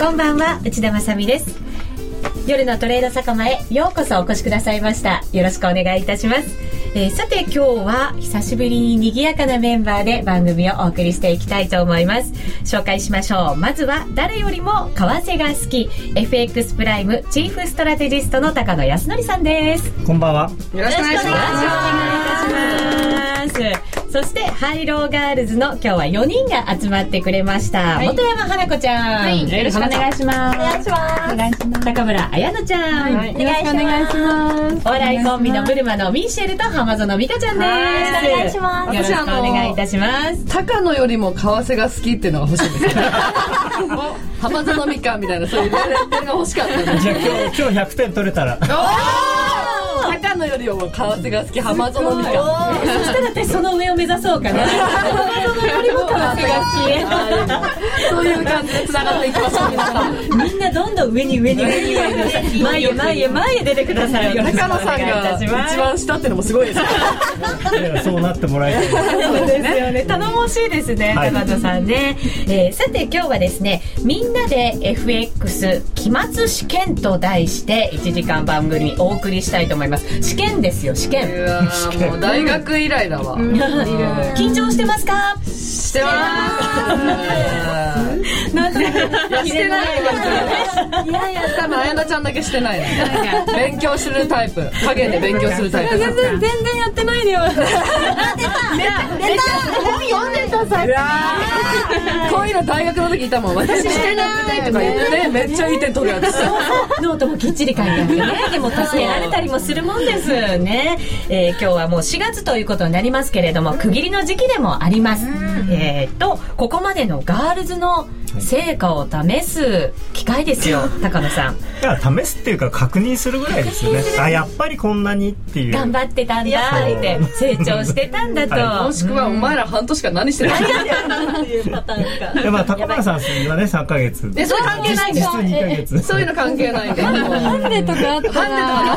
こんばんは内田まさみです。夜のトレード酒場へようこそお越しくださいました。よろしくお願いいたします、えー、さて今日は久しぶりに賑やかなメンバーで番組をお送りしていきたいと思います。紹介しましょう。まずは誰よりも為替が好き。FX プライムチーフストラテジストの高野康則さんです。こんばんは。よろしくお願いしますそして HIGH・LOW ガールズの今日は4人が集まってくれました、はい、本山花子ちゃん、はい、よろしくお願いします。お願いします。お願いします高村彩乃ちゃん、はい、よろしくお願いします。お笑いコンビのブルマのミッシェルと浜園美香ちゃんです。お願いします。よろしくお願いいたします。高野よりも為替が好きっていうのが欲しいんです 浜園美香みたいなそういうレッテルが欲しかったじゃあ今日今日100点取れたら 高野よりも為替が好き浜園美香。そしたら私その上を目指そうかな。浜園よりも為替が好き。そういう感じでつながっていきましょう皆さん。みんなどんどん上に上に上に。上に前へ前へ前へ出てください高野さんが一番下ってのもすごいですそうなってもらいたい。そうですよね。頼もしいですね高野さんね、えさて今日はですねみんなで FX 期末試験と題して1時間番組お送りしたいと思います試験ですよ試験。もう大学以来だわ、緊張してますか？してます。なんでしてないいやいや多分綾菜ちゃんだけしてない勉強するタイプ。影で勉強するタイプ。全然全然やってないでよ さこういうの大学の時いたもん。私してないとか言ってね。めっちゃいい点取るやつ。ノートもきっちり書いてあってね。でも助けられたりもするもんです。ね、えー、今日はもう4月ということになりますけれども区切りの時期でもあります、えー、とここまでのガールズの成果を試す機会ですよ 高野さん。いや試すっていうか確認するぐらいですよね。あやっぱりこんなにっていう。頑張ってたんだって成長してたんだと、はい、もしくはお前ら半年間何してるっていうパターンか。いやまあ高村さんはね3か月えそれ関係ないんです実2ヶ月。そういうの関係ないんで。ハンデとかあったら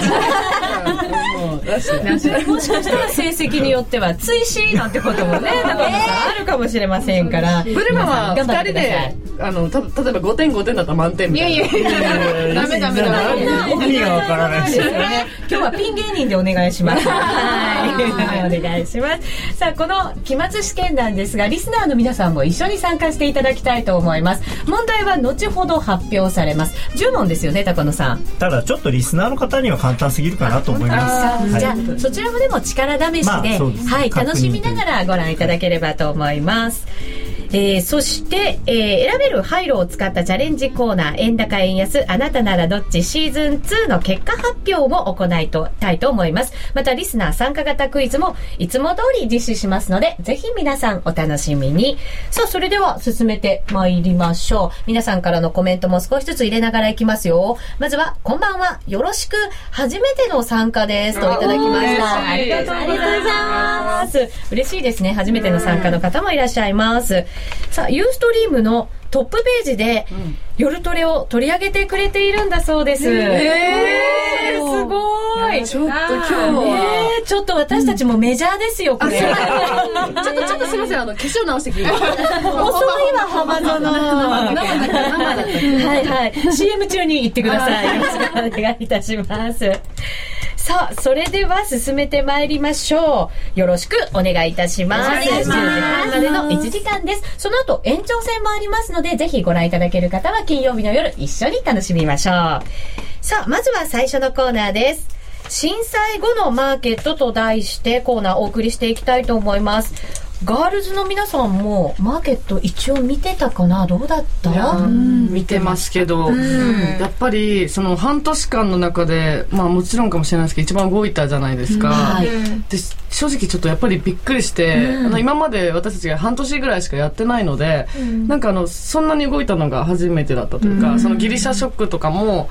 もしかしたら成績によっては追試なんてこともね高野さんあるかもしれませんから。ブルマは2人であのた例えば5点5点だったら満点みたいな。いやいやいや。ダメダメダメ。意味がわからないですよね。今日はピン芸人でお願いします。はい。お願いします。さあこの期末試験なんですがリスナーの皆さんも一緒に参加していただきたいと思います。問題は後ほど発表されます。10問ですよね高野さん。ただちょっとリスナーの方には簡単すぎるかなと思います、はい、じゃあそちらもでも力試しでまあ、はい楽しみながらご覧いただければと思います、えー、そして、えー、選べる廃炉を使ったチャレンジコーナー、円高円安、あなたならどっちシーズン2の結果発表も行いたいと思います。また、リスナー参加型クイズもいつも通り実施しますので、ぜひ皆さんお楽しみに。さあ、それでは進めて参りましょう。皆さんからのコメントも少しずつ入れながらいきますよ。まずは、こんばんは、よろしく、初めての参加です。といただきました。ありがとうございます。嬉しいですね。初めての参加の方もいらっしゃいます。さあ、ユーストリームのトップページで、夜トレを取り上げてくれているんだそうです。えー、すごい。ちょっと今日は、えー、ちょっと私たちもメジャーですよ、これ。ちょっと、ちょっとすみません、あの、化粧直してきて。遅いわ、浜園。はいはい。CM 中に行ってください。よろしくお願いいたします。さあ、それでは進めてまいりましょう。よろしくお願いいたします。10時半までの1時間です。その後、延長戦もありますので、ぜひご覧いただける方は金曜日の夜一緒に楽しみましょう。さあ、まずは最初のコーナーです。震災後のマーケットと題してコーナーお送りしていきたいと思います。ガールズの皆さんもマーケット一応見てたかな？どうだった？見てますけど、やっぱりその半年間の中で、まあもちろんかもしれないですけど、一番動いたじゃないですか。はい、で正直ちょっとやっぱりびっくりして、あの今まで私たちが半年ぐらいしかやってないので、なんかあの、そんなに動いたのが初めてだったというか、そのギリシャショックとかも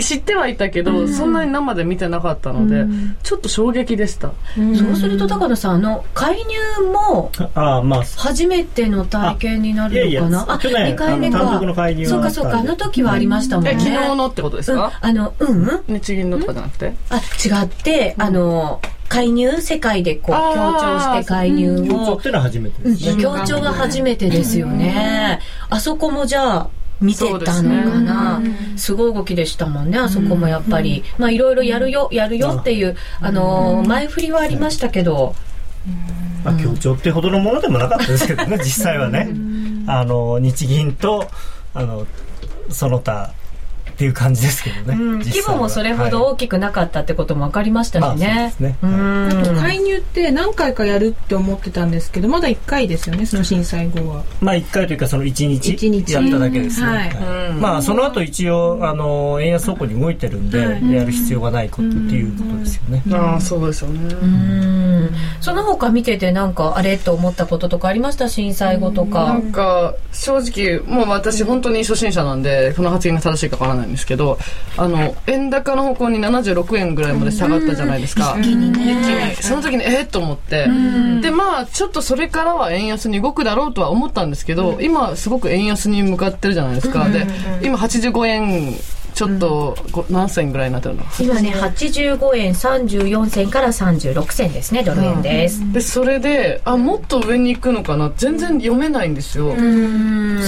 知ってはいたけど、そんなに生で見てなかったので、ちょっと衝撃でした。そうすると高野さん、あの、介入もあまあ。初めての体験になるのかな？あ去年2回目か。そうかそうかあの時はありましたもんね、昨日のってことですか、あのうん？日銀のとかじゃなくて？あ違ってあの介入？世界でこう強調して介入を。強調ってのは初めてですね、強調が初めてですよね、あそこもじゃあ見てたのかな、すごい動きでしたもんねあそこもやっぱり、まあいろいろやるよやるよっていう、あの前振りはありましたけど、まあ、協調ってほどのものでもなかったですけどね 実際はね。あの日銀とあのその他っていう感じですけどね、うん、規模もそれほど大きくなかったってことも分かりましたしね。介入って何回かやるって思ってたんですけどまだ1回ですよねその震災後は。まあ1回というかその1日やっただけですね。まあその後一応あの円安走行に動いてるんで、やる必要がないことっていうことですよね。ああそうですよね。その他見ててなんかあれと思ったこととかありました？震災後とか。なんか正直もう私本当に初心者なんでこの発言が正しいかわからないんですけどあの円高の方向に76円ぐらいまで下がったじゃないですか、一気にね。その時にえっ、と思って。でまあちょっとそれからは円安に動くだろうとは思ったんですけど今すごく円安に向かってるじゃないですか。で今85円ちょっと、うん、何銭ぐらいになってるの？今ね85円34銭から36銭ですねドル円です、うん、でそれであもっと上に行くのかな？全然読めないんですよ。そ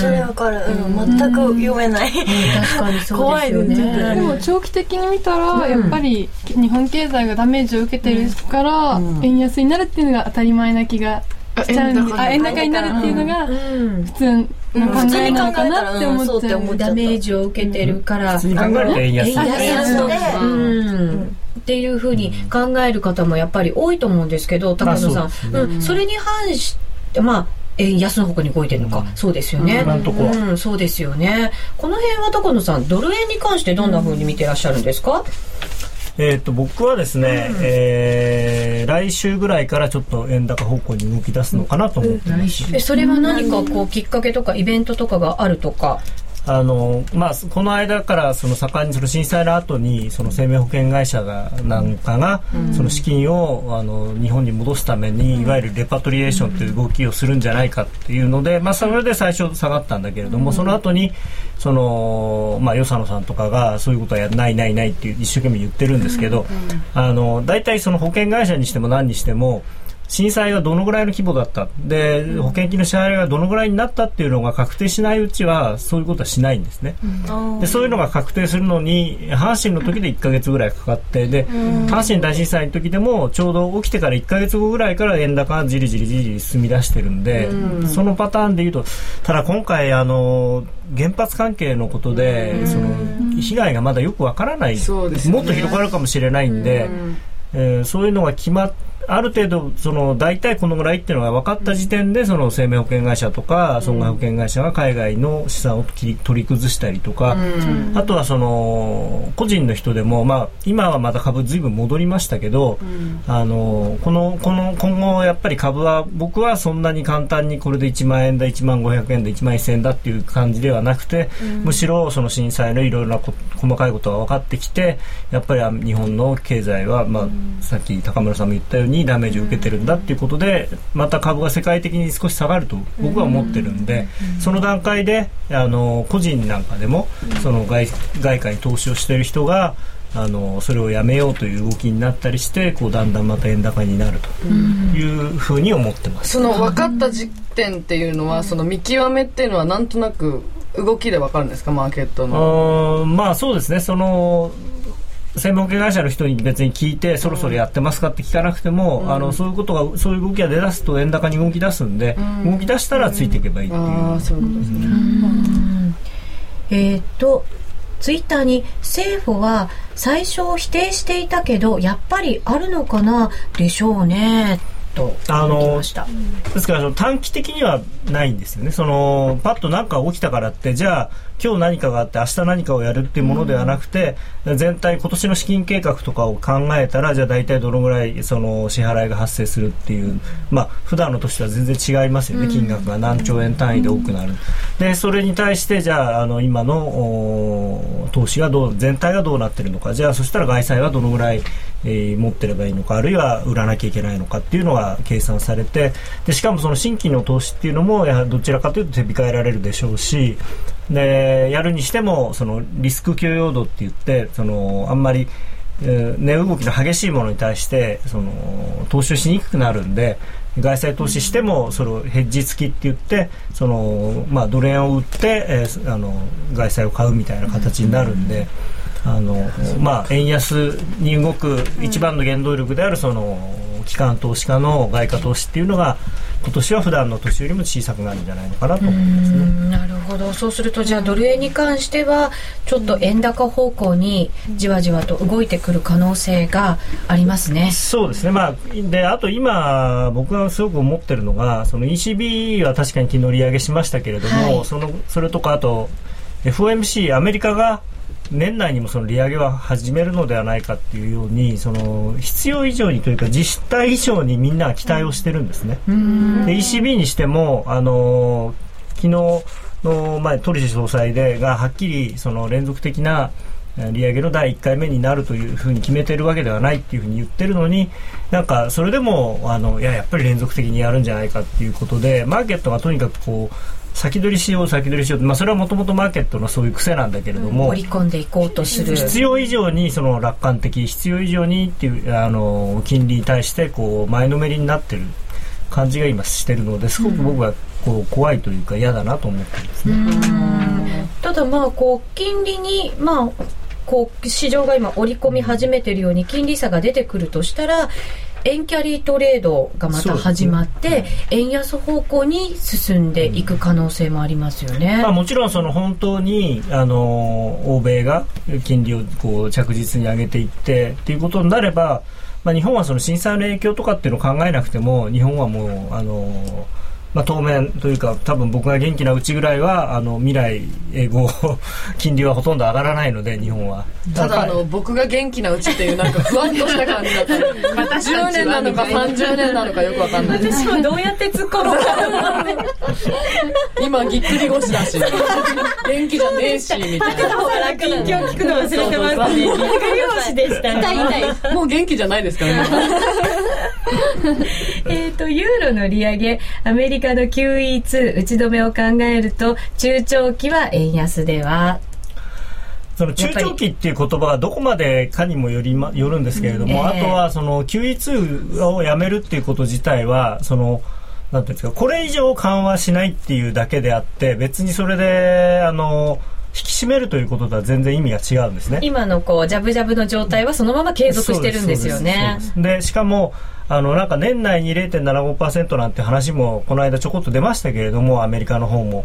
れわかる、うん、全く読めない、確かにそうですよね。でも長期的に見たら、やっぱり日本経済がダメージを受けてるから、円安になるっていうのが当たり前な気がしちゃうんであ円高になる。っていうのが普通の考えなのかなって思っちゃう。ダメージを受けてるから。普通に考えると。円安円安のっていうふうに考える方もやっぱり多いと思うんですけど高野さん、うん、それに反してまあ円安の方向に動いてるのか、うん、そうですよね、うん、そうですよね。この辺は高野さんドル円に関してどんなふうに見てらっしゃるんですか、えー、と僕はですね、うん、えー、来週ぐらいからちょっと円高方向に動き出すのかなと思ってます、うん、それは何かこうきっかけとかイベントとかがあるとか？あのまあ、この間からその盛んにその震災の後にその生命保険会社がなんかがその資金をあの日本に戻すためにいわゆるレパトリエーションという動きをするんじゃないかっていうので、まあ、それで最初下がったんだけれどもその後にそのまあ与謝野さんとかがそういうことはやないないないって一生懸命言ってるんですけどあの大体その保険会社にしても何にしても震災がどのぐらいの規模だった。で保険金の支払いがどのぐらいになったっていうのが確定しないうちはそういうことはしないんですね、うん、でそういうのが確定するのに阪神の時で1か月ぐらいかかってで、阪神大震災の時でもちょうど起きてから1か月後ぐらいから円高がじりじりじり進み出してるんで、うん、そのパターンでいうとただ今回あの原発関係のことで、その被害がまだよくわからない、ね、もっと広がるかもしれないんで、えー、そういうのが決まってある程度、その大体このぐらいっていうのが分かった時点で、その生命保険会社とか損害保険会社が海外の資産を取り崩したりとか、あとはその個人の人でも、まあ、今はまた株ずいぶん戻りましたけど、あのこのこの今後やっぱり株は僕はそんなに簡単にこれで1万円だ1万500円だ1万1000円だっていう感じではなくて、むしろその震災のいろいろな細かいことが分かってきてやっぱり日本の経済は、まあ、さっき高村さんも言ったようににダメージを受けてるんだっていうことでまた株が世界的に少し下がると僕は思ってるんでその段階であの個人なんかでもその外外貨に投資をしている人があのそれをやめようという動きになったりしてこうだんだんまた円高になるというふうに思ってます。その分かった時点っていうのはその見極めっていうのはなんとなく動きで分かるんですか？マーケットの。まあそうですね。その専門家会社の人に別に聞いてそろそろやってますかって聞かなくても、うん、あのそういうことがそういう動きが出だすと円高に動き出すんで、うん、動き出したらついていけばいいっていう、うん、そういうことですね。えっとツイッターに政府は最初否定していたけどやっぱりあるのかなでしょうねとあのですから短期的にはないんですよね。そのパッと何か起きたからってじゃあ今日何かがあって明日何かをやるっていうものではなくて、うん、全体今年の資金計画とかを考えたらじゃあ大体どのぐらいその支払いが発生するっていうまあ普段の年とは全然違いますよね、金額が何兆円単位で多くなる、でそれに対してじゃああの今の投資がどう全体がどうなってるのか。じゃあそしたら外債はどのぐらいえー、持ってればいいのかあるいは売らなきゃいけないのかっていうのが計算されてでしかもその新規の投資っていうのもやはりどちらかというと手控えられるでしょうしでやるにしてもそのリスク許容度って言ってそのあんまりえー、値動きの激しいものに対してその投資しにくくなるんで外債投資してもそのヘッジ付きって言ってその、まあ、ドル円を売って、えー、あの外債を買うみたいな形になるんで。あのまあ、円安に動く一番の原動力であるその機関投資家の外貨投資っていうのが今年は普段の年よりも小さくなるんじゃないのかなと思いますね。なるほど。そうするとじゃあドル円に関してはちょっと円高方向にじわじわと動いてくる可能性がありますね。そうですね。まあであと今僕がすごく思ってるのがその ECB は確かに昨日利上げしましたけれども、はい、そのそれとかあと FOMC アメリカが年内にもその利上げは始めるのではないかっていうようにその必要以上にというか実態以上にみんなが期待をしてるんですね。で ECB にしてもあの昨日の前トリシ総裁でがはっきりその連続的な利上げの第1回目になるというふうに決めてるわけではないっていうふうに言ってるのになんかそれでもあのいややっぱり連続的にやるんじゃないかっていうことでマーケットがとにかくこう先取りしよう先取りしようまあ、それはもともとマーケットのそういう癖なんだけれども、うん、織り込んでいこうとする必要以上にその楽観的必要以上にっていうあの金利に対してこう前のめりになってる感じが今してるのですごく僕はこう怖いというか嫌だなと思ってるんですね。ただまあこう金利にまあこう市場が今織り込み始めてるように金利差が出てくるとしたら円キャリートレードがまた始まって、ね、円安方向に進んでいく可能性もありますよね、まあ、もちろんその本当にあの欧米が金利をこう着実に上げていってっていうことになれば、まあ、日本はその震災の影響とかっていうのを考えなくても日本はもうあのまあ、当面というか多分僕が元気なうちぐらいはあの未来英語 金利はほとんど上がらないので日本は。ただあの僕が元気なうちっていうなんかふわっとした感じだったまた10年なのか30年なのかよくわかんない。私もどうやって突っ込むか今ぎっくり腰だし。元気じゃねえしみたいな。近況聞くの忘れてます。ぎっくり腰でした。痛い痛い。もう元気じゃないですからね えっとユーロの利上げアメリカカの QE2 打ち止めを考えると中長期は円安では。その中長期っていう言葉がどこまでかにもより、ま、よるんですけれども、えー、あとはその QE2 をやめるっていうこと自体はそのなんていうんですかこれ以上緩和しないっていうだけであって別にそれであの引き締めるということとは全然意味が違うんですね。今のこうジャブジャブの状態はそのまま継続してるんですよね。でしかもあのなんか年内に0.75%なんて話もこの間ちょこっと出ましたけれどもアメリカの方も。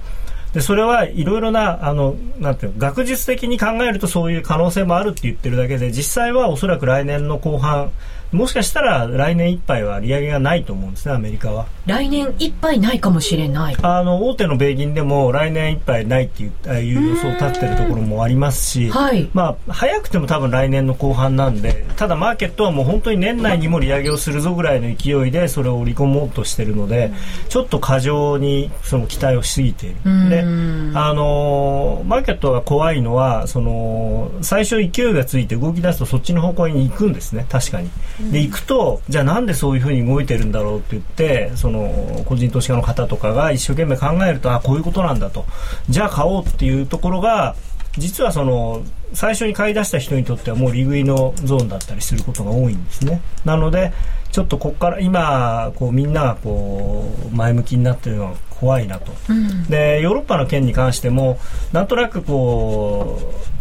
でそれはいろいろなあのなんていう学術的に考えるとそういう可能性もあるって言ってるだけで実際はおそらく来年の後半もしかしたら来年いっぱいは利上げがないと思うんですね、アメリカは。来年いっぱいないかもしれない。あの、大手の米銀でも来年いっぱいないっていういう予想を立ってるところもありますし、はい、まあ、早くても多分来年の後半なんで、ただマーケットはもう本当に年内にも利上げをするぞぐらいの勢いでそれを織り込もうとしてるので、ちょっと過剰にその期待をしすぎている。で、あの、マーケットが怖いのは、その、最初勢いがついて動き出すとそっちの方向に行くんですね、確かに。で行くとじゃあなんでそういうふうに動いてるんだろうって言ってその個人投資家の方とかが一生懸命考えるとあこういうことなんだと。じゃあ買おうっていうところが実はその最初に買い出した人にとってはもう利食いのゾーンだったりすることが多いんですね。なのでちょっとここから今こうみんながこう前向きになってるのは怖いなと、うん、でヨーロッパの件に関してもなんとなくこう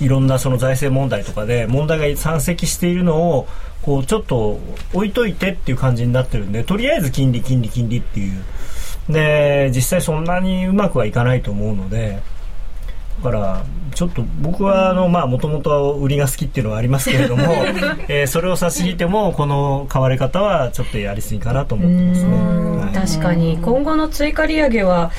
いろんなその財政問題とかで問題が山積しているのをこうちょっと置いといてっていう感じになってるんでとりあえず金利金利金利っていう。で実際そんなにうまくはいかないと思うのでだからちょっと僕はあのまあもともと売りが好きっていうのはありますけれども、えー、それを差し引いてもこの買われ方はちょっとやりすぎかなと思ってますね、はい、確かに。今後の追加利上げは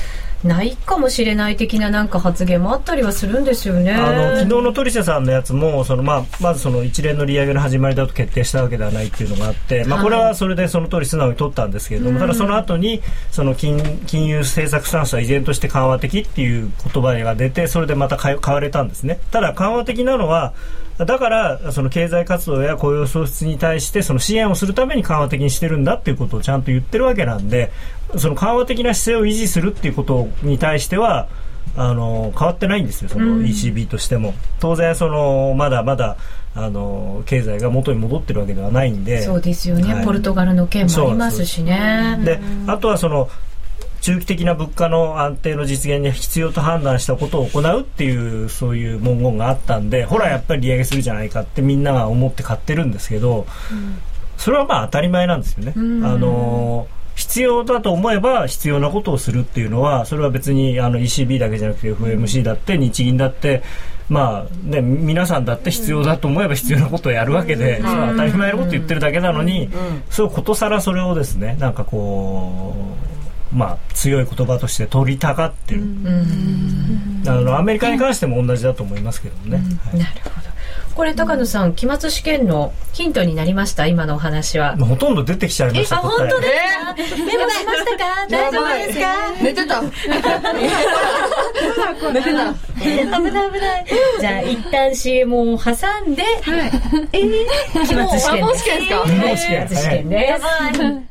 ないかもしれない的ななんか発言もあったりはするんですよね。あの昨日のトリシャさんのやつもその、まあ、まずその一連の利上げの始まりだと決定したわけではないっていうのがあって、まあ、これはそれでその通り素直に取ったんですけれども、はい、ただその後にその金金融政策スタンスは依然として緩和的っていう言葉が出てそれでまた買われたんですね。ただ緩和的なのはだからその経済活動や雇用創出に対してその支援をするために緩和的にしてるんだっていうことをちゃんと言ってるわけなんでその緩和的な姿勢を維持するっていうことに対してはあの変わってないんですよ、その ECB としても。当然そのまだまだあの経済が元に戻ってるわけではないんでそうですよね、はい、ポルトガルの件もありますしねであとはその中期的な物価の安定の実現に必要と判断したことを行うっていうそういう文言があったんでほらやっぱり利上げするじゃないかってみんなが思って買ってるんですけど、それはまあ当たり前なんですよね。あの必要だと思えば必要なことをするっていうのはそれは別にあの ECB だけじゃなくて FMC だって日銀だってまあね、皆さんだって必要だと思えば必要なことをやるわけで、それは当たり前のこと言ってるだけなのに、そうことさらそれをですねなんかこうまあ強い言葉として取りたがってる、あのアメリカに関しても同じだと思いますけどね、はい、なるほど。これ高野さん期末試験のヒントになりました？今のお話は。ほとんんど出てきちゃいましたあ本当ですか、メモしましたか？大丈夫ですか？寝てた。寝てた。危ない危ない。じゃあ一旦 CM を挟んで、はい、えー、期末試験です。期末試験。です、て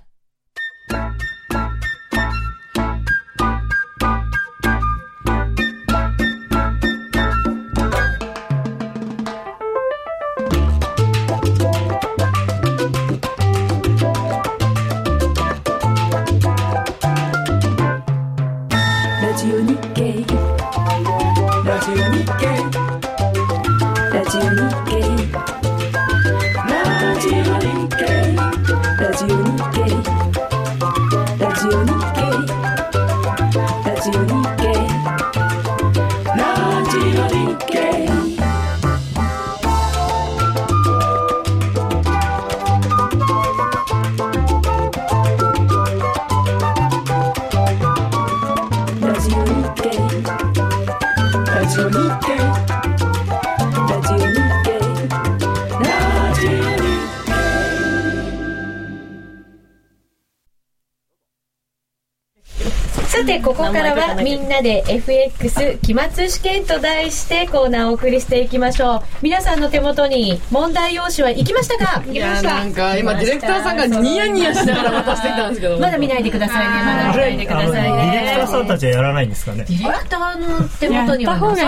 ここからはみんなで FX 期末試験と題してコーナーをお送りしていきましょう。皆さんの手元に問題用紙は行きましたか？いやなんか今ディレクターさんがニヤニヤしながら渡してきたんですけどまだ見ないでくださいね。まだ見ないでくださいね。ディレクターさんたちはやらないんですかね？ディレクターの手元には。逃げ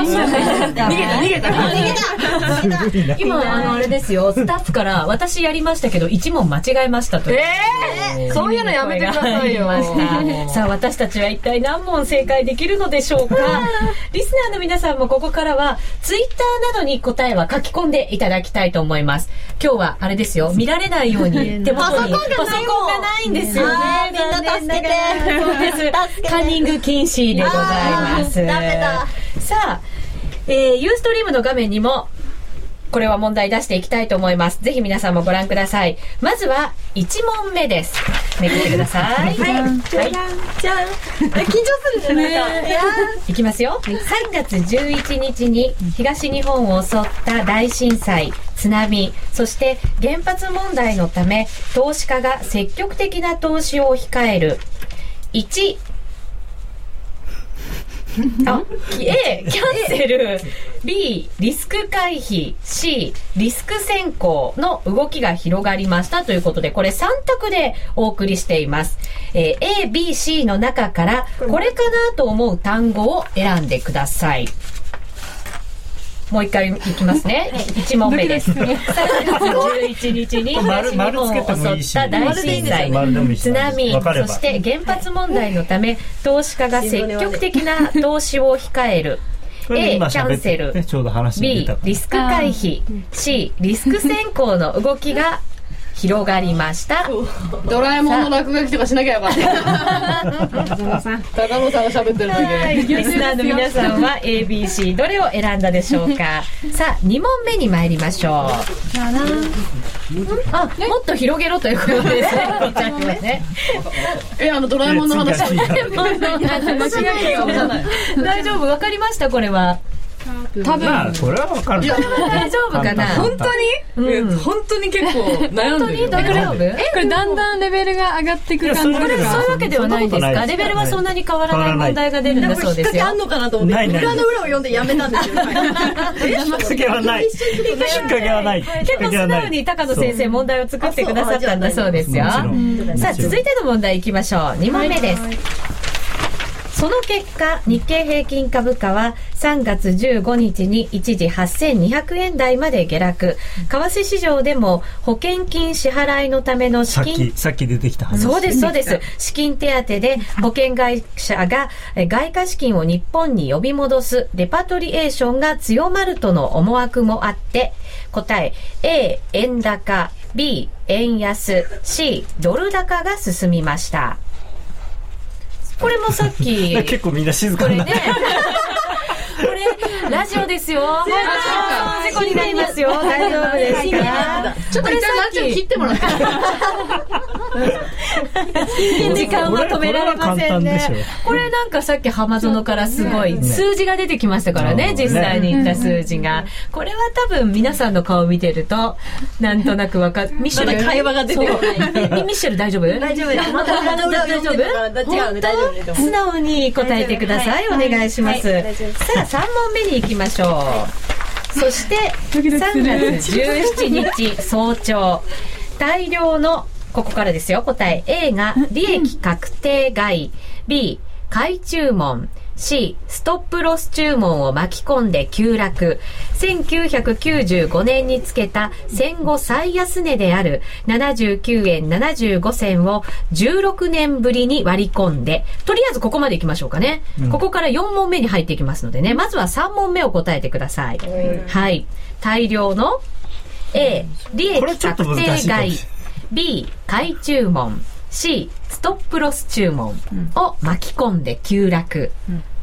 た逃げた。逃げた。今あのあれですよ。スタッフから私やりましたけど1問間違えましたとええそういうのやめてくださいよ。さあ私たちは一体何問正解できるのでしょうか？リスナーの皆さんもここからはツイッターなどに答えは書き込んでいただきたいと思います。今日はあれですよ。見られないように 手元にパソコンがないんですよね。みんな助けて。そうですカンニング禁止でございます。さあ、えー、ユーストリームの画面にもこれは問題出していきたいと思います。ぜひ皆さんもご覧ください。まずは1問目です。めくってください。はい。じゃん。じゃん。緊張するね。いきますよ。3月11日に東日本を襲った大震災、津波、そして原発問題のため投資家が積極的な投資を控える。1、あ A キャンセル。B リスク回避。C リスク先行の動きが広がりましたということでこれ3択でお送りしています、えー、A、B、C の中からこれかなと思う単語を選んでくださいもう一回いきますね。一問目です。3月11日に東日本を襲った大震災、津波、そして原発問題のため、投資家が積極的な投資を控える。A キャンセル、B リスク回避、C リスク先行の動きが広がりました。ドラえもんの落書きとかしなきゃよかった。高野さん高野さんが喋ってる時リスナーの皆さんは ABC どれを選んだでしょうか。さあ2問目に参りましょう。あもっと広げろということですね。ね。えあのドラえもんの話。大丈夫？わかりました？これは多分、まあ、これは分かる。大丈夫かな？本当に、うん、本当に結構悩んでる大丈夫？これだんだんレベルが上がっていく感じ？これそういうわけではないんです。かレベルはそんなに変わらない問題が出るんだそうですよあんのかなと思って。裏の裏を読んでやめたんですよ引っ掛けはない引っ掛けはない結構素直に高野先生問題を作ってくださったんだそうですよ。さあ続いての問題いきましょう。2問目ですその結果、日経平均株価は3月15日に一時8200円台まで下落。為替市場でも保険金支払いのための資金。さっき出てきた話。そうです、そうです。資金手当で保険会社が外貨資金を日本に呼び戻すレパトリエーションが強まるとの思惑もあって、答え A、円高、B、円安、C、ドル高が進みました。これもさっき。結構みんな静かになって。これね。ラジオですよ。事故になりますよ。大丈夫ですかちょっと一旦ラジオ切ってもらって。時間は止められませんね。これなんかさっき浜園からすごい数字が出てきましたからね、実際に言った数字が。これは多分皆さんの顔見てると、なんとなくわか ミッシェル。会話が出てこない。ミッシェル大丈夫？大丈夫です。また大丈夫？大丈夫素直に答えてください。お願いします。さあ、3問目に行きましょう。そして、3月17日早朝、大量のここからですよ、答え。A が利益確定外。B、買い注文。C、ストップロス注文を巻き込んで急落。1995年につけた戦後最安値である79円75銭を16年ぶりに割り込んで、とりあえずここまで行きましょうかね。うん、ここから4問目に入っていきますのでね、まずは3問目を答えてください。うん、はい。大量の A、利益確定外。B、買い注文。C、ストップロス注文を巻き込んで急落。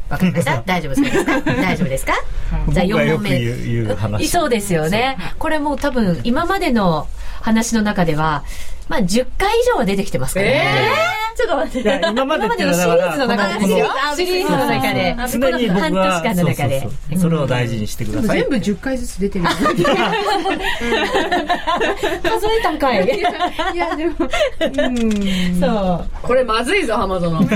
わかりました大丈夫ですか？大丈夫ですか？じゃあ4問目。そうですよね。これもう多分今までの話の中では、まあ10回以上は出てきてますからね。えー、ちょっと待って。今までのシリーズの中ですよ。シリーズの中で。常に半年間の中で。それを大事にしてください。全部10回ずつ出てる。数えたんかい。いや、でも。そう。これまずいぞ、浜園。本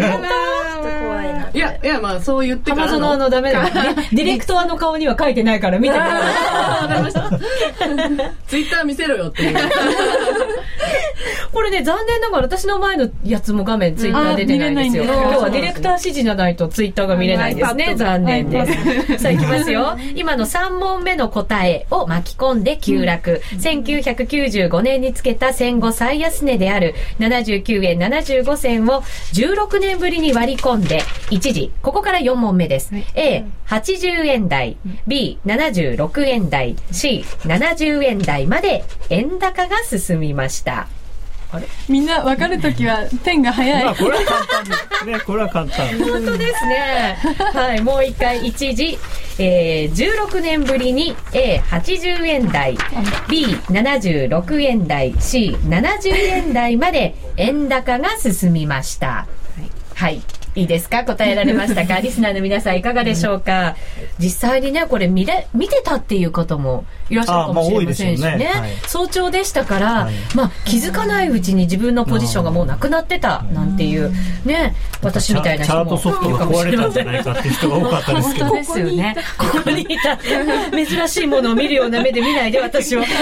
や、いや、まあそう言ってから。浜園のダメだ。ディレクターの顔には書いてないから見てください。わかりました。ツイッター見せろよっていう。これね、残念ながら私の前のやつも画面ツイッター出てないんですよ。今日はディレクター指示じゃないとツイッターが見れないですね。残念です。さあ、いきますよ。今の3問目の答えを巻き込んで急落。1995年につけた戦後最安値である79円75銭を16年ぶりに割り込んで、一時、ここから4問目です。A、80円台、B、76円台、C、70円台まで円高が進みました。みんな分かるときはペンが早い。まあ、これは簡単です。ね、これは簡単。本当ですね。はい、もう一回、一時、えー、16年ぶりに A80 円台、B76 円台、C70 円台まで円高が進みました。はい。はいいいですか？答えられましたか？リスナーの皆さんいかがでしょうか、実際にね、これ見れ、見てたっていう方もいらっしゃるかもしれませんしね。ねはい、早朝でしたから、はい、まあ気づかないうちに自分のポジションがもうなくなってたなんていう、ね、私みたいな人もチャートソフトが壊れたんじゃないかっていう人が多かったですけど。本当ですよね。ここにいた。珍しいものを見るような目で見ないで私は。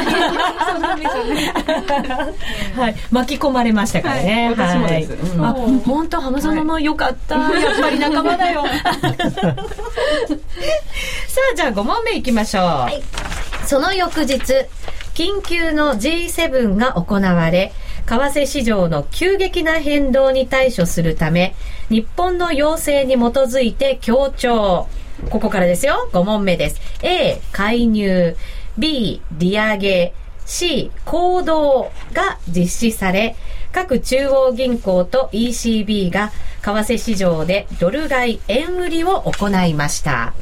はい。巻き込まれましたからね。はい、私もです。あ、本当浜園の良かった。やっぱり仲間だよ。さあ、じゃあ5問目いきましょう。はい、その翌日、緊急の G7 が行われ、為替市場の急激な変動に対処するため、日本の要請に基づいて協調。ここからですよ。5問目です。A、介入。B、利上げ。C、行動が実施され、各中央銀行と ECB が為替市場でドル買い円売りを行いました。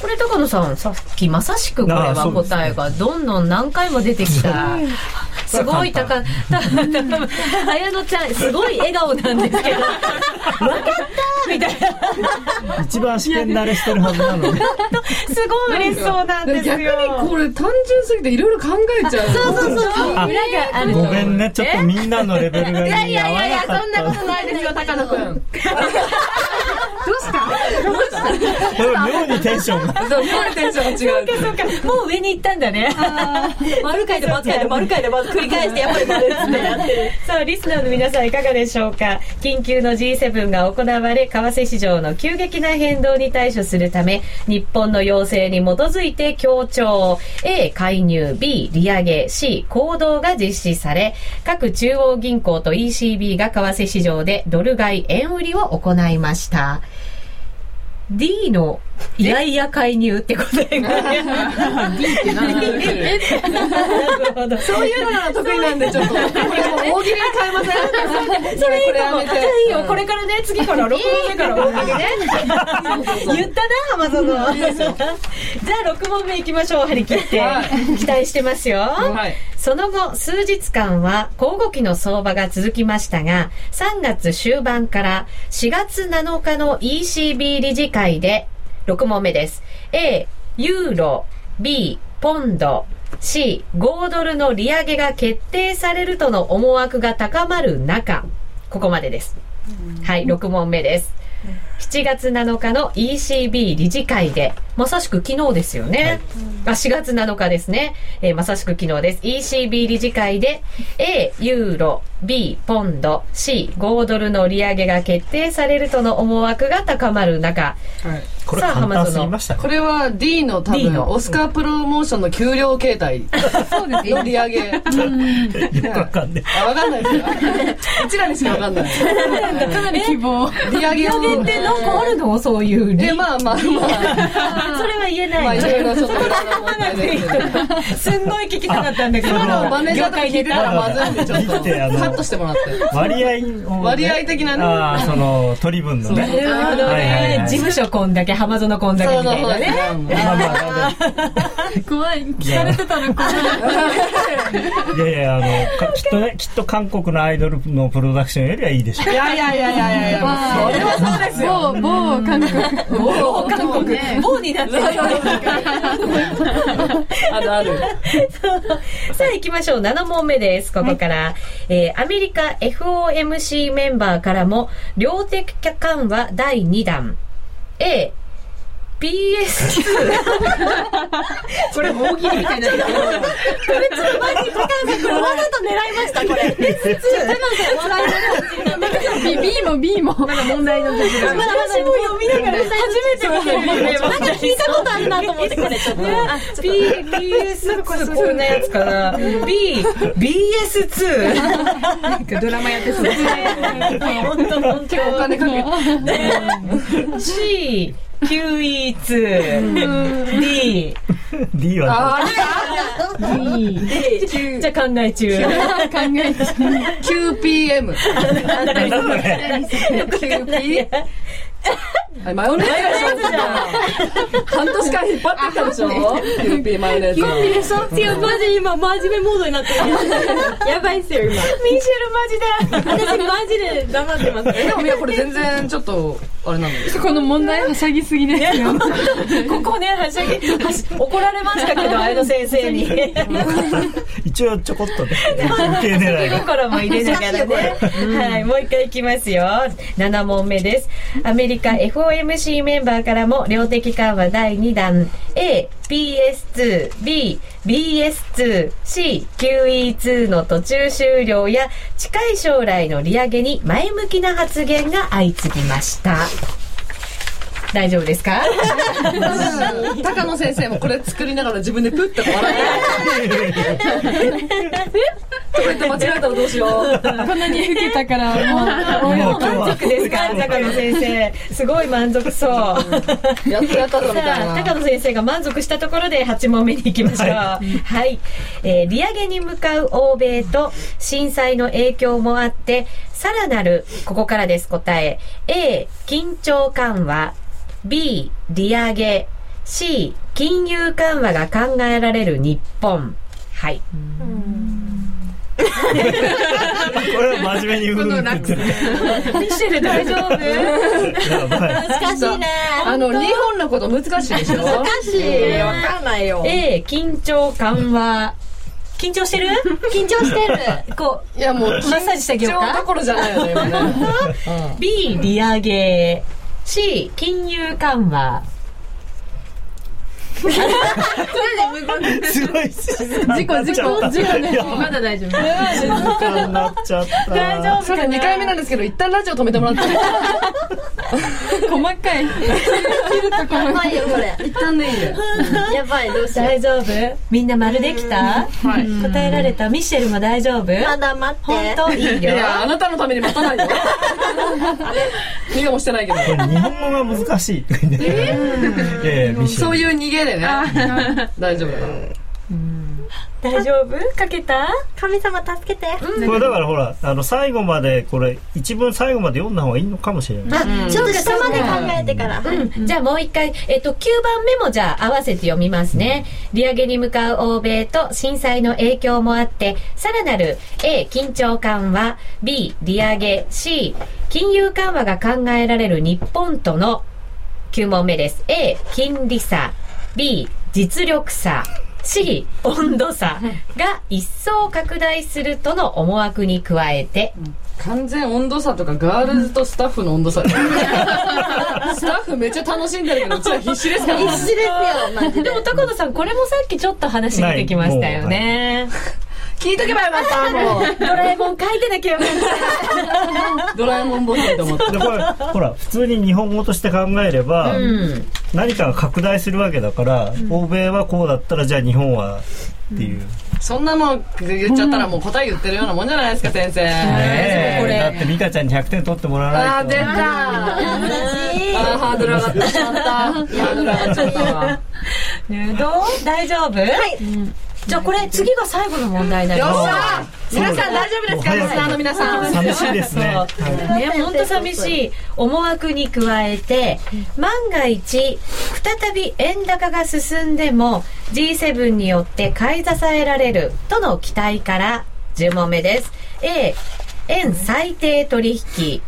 これ高野さんさっきまさしくこれは答えがどんどん何回も出てきた。すごい高、綾乃ちゃん、すごい笑顔なんですけど、分かったみたいな。一番試験慣れしてるはずなのに。すごい嬉しそうなんですよ。逆にこれ単純すぎていろいろ考えちゃう。そうそうそう。ごめんね、ちょっとみんなのレベルがいやいやいやいや、そんなことないですよ、高野くん。どうし妙にテンションが。そう、妙にテンションが違う。そうか、そうか。もう上に行ったんだね。丸書いて丸書いて丸書いてまず繰り返してやっぱり丸ってやってる。さあ、リスナーの皆さんいかがでしょうか？緊急の G7 が行われ、為替市場の急激な変動に対処するため、日本の要請に基づいて協調、A、介入、B、利上げ、C、行動が実施され、各中央銀行と ECB が為替市場でドル買い円売りを行いました。D のいやいや介入ってことで。D って何なるほど。そういうのが得意なんで、ちょっと。大喜利に変えません？それいいかも。いいよ。これからね、次から6問目から大喜利ね。言ったな、浜園。じゃあ6問目いきましょう、張り切って。期待してますよ。はい。その後、数日間は交互期の相場が続きましたが、3月終盤から4月7日の ECB 理事会で、6問目です。A、ユーロ、B、ポンド、C、5ドルの利上げが決定されるとの思惑が高まる中、ここまでです。はい、6問目です。7月7日の ECB 理事会で、まさしく昨日ですよね。あ、4月7日ですね。えーまさしく昨日です。ECB 理事会で、A、ユーロ、B、ポンド、C、5ドルの利上げが決定されるとの思惑が高まる中、はい。これ簡単すぎましたねこ。れは D の多 D 分、の？オスカープロモーションの給料形態そうですの利上げ。よくわかんない。あ、わかんないですよ。うちらにしかわかんない。かなり希望。利上げを。利上げってなんかあるの？そういう理？え、まあまあま それは言えあ、まあないいろいろちょっといろいろ問題ですんごい聞きたかったんだけど。マネージャーとか聞いてたらまずいんで、ちょっと。カットしてもらって。割合をね割合的なねああ、その、取り分のね。なるほどはいはいはい。ね事務所こんだけ、浜園こんだけみたいなね。まあまあ、怖い。聞かれてたの怖い。いやいや、あの、かきっとね、きっと韓国のアイドルのプロダクションよりはいいでしょう。いやいやいやいやいや、それはそうですよ。某、某韓国。某韓国、某になってる。あるある。さあ行きましょう。7問目です。ここから。えーアメリカ FOMC メンバーからも、量的緩和第2弾。A、PS2。これ大喜利みたいな。これちょっと前に高橋さん、これわざと狙いました、これ。PS2。B, B も B も。まだ問題の時が。私も読みながら初めて見てなんか聞いたことあるなと思ってこれちょっと。あ、ちょっ B、BS2 こんなやつかな。B、BS2。なんかドラマやってそう。本当本当。お金かけ C、QE2。D。D は、じゃあ考え中。考えて。9PM。はいマヨネーズでしょ半年間引っ張ってきたでしょ ?9P マヨネーズ。と。いや、マジ今、真面目モードになってる。やばいっすよ、今。ミシェルマジだ。私マジで黙ってます。え、でもいや、これ全然ちょっと、あれなんですこの問題はしゃぎすぎですよ。ここね、はしゃぎ、怒られましたけど、あの先生に。一応ちょこっとね、受け狙いが。心も入れながらね。はい、もう一回いきますよ。7問目です。アメリカ FOMC メンバーからも量的緩和第2弾 A、PS2、B、BS2、C、QE2 の途中終了や近い将来の利上げに前向きな発言が相次ぎました。大丈夫ですか？高野先生もこれ作りながら自分でプッと笑って。とか言って間違えたらどうしよう。こんなに受けたから、もう、もう満足ですか？高野先生。すごい満足そう。やっとやったぞみたいさあ、な。高野先生が満足したところで8問目に行きましょう。はい。えー利上げに向かう欧米と震災の影響もあって、さらなる、ここからです、答え。A、緊張緩和。B、利上げ。C、金融緩和が考えられる日本。はい。これは真面目に言ってる。ミシェル大丈夫？難しいね。あの、日本のこと難しいでしょ？難しい。わかんないよ。A、緊張緩和。緊張してる？緊張してる。こいやもう、マッサージしてあげようか？緊張どころじゃないよね、今ね。う。B、利上げ。C 金融緩和すごい。静かになっちゃった。事故ねいやまだ大丈夫静かになっちゃった。大丈夫それ2回目なんで。すけど一旦ラジオ止めてもらって細かいやばいよ、これ。一旦で。いで。やばい、どうしよう大丈夫みんな丸で。きた答えられたミシェルも大丈夫。まだ待って。本当いいよいやあなたのために待たないよ逃げもしてないけど日本語が難しい。そういう逃げでね。大丈夫だから。大丈夫？かけた？神様助けて。これだからほら、あの、最後まで、これ、一文最後まで読んだ方がいいのかもしれない。あ、ちょっと下まで考えてから。うん。じゃあもう一回、えっと、9番目もじゃあ合わせて読みますね。利上げに向かう欧米と震災の影響もあって、さらなる A、緊張緩和、B、利上げ、C、金融緩和が考えられる日本との9問目です。A、金利差、B、実力差、C、温度差。が一層拡大するとの思惑に加えて、完全温度差とかガールズとスタッフの温度差。スタッフめっちゃ楽しんでるけどうちら必死ですから必死ですよ、で。も高野さんこれもさっきちょっと話出てきましたよね。聞いとけばよかったもう。ドラえもん書いてなきゃよかっドラえもんボケと思って。でこれほら普通に日本語として考えれば、た。うん。何かが拡大するわけだから、欧米はこうだったらじゃあ日本はっていう、そんなもん言っちゃったらもう答え言ってるようなもんじゃないですか先生。ねえ。これだって美香ちゃんに100点取ってもらわないと。あー出た。あーハードル上がってしまった。ハードル上がっちゃったわ。ねどう大丈夫？はい。じゃあこれ次が最後の問題になりよっます。しゃ皆さん大丈夫ですかリスナーの皆さん寂しいですねね、本当寂しい思惑に加えて、万が一、再び円高が進んでも、G7 によって買い支えられるとの期待から、10問目です。A、円最低取引。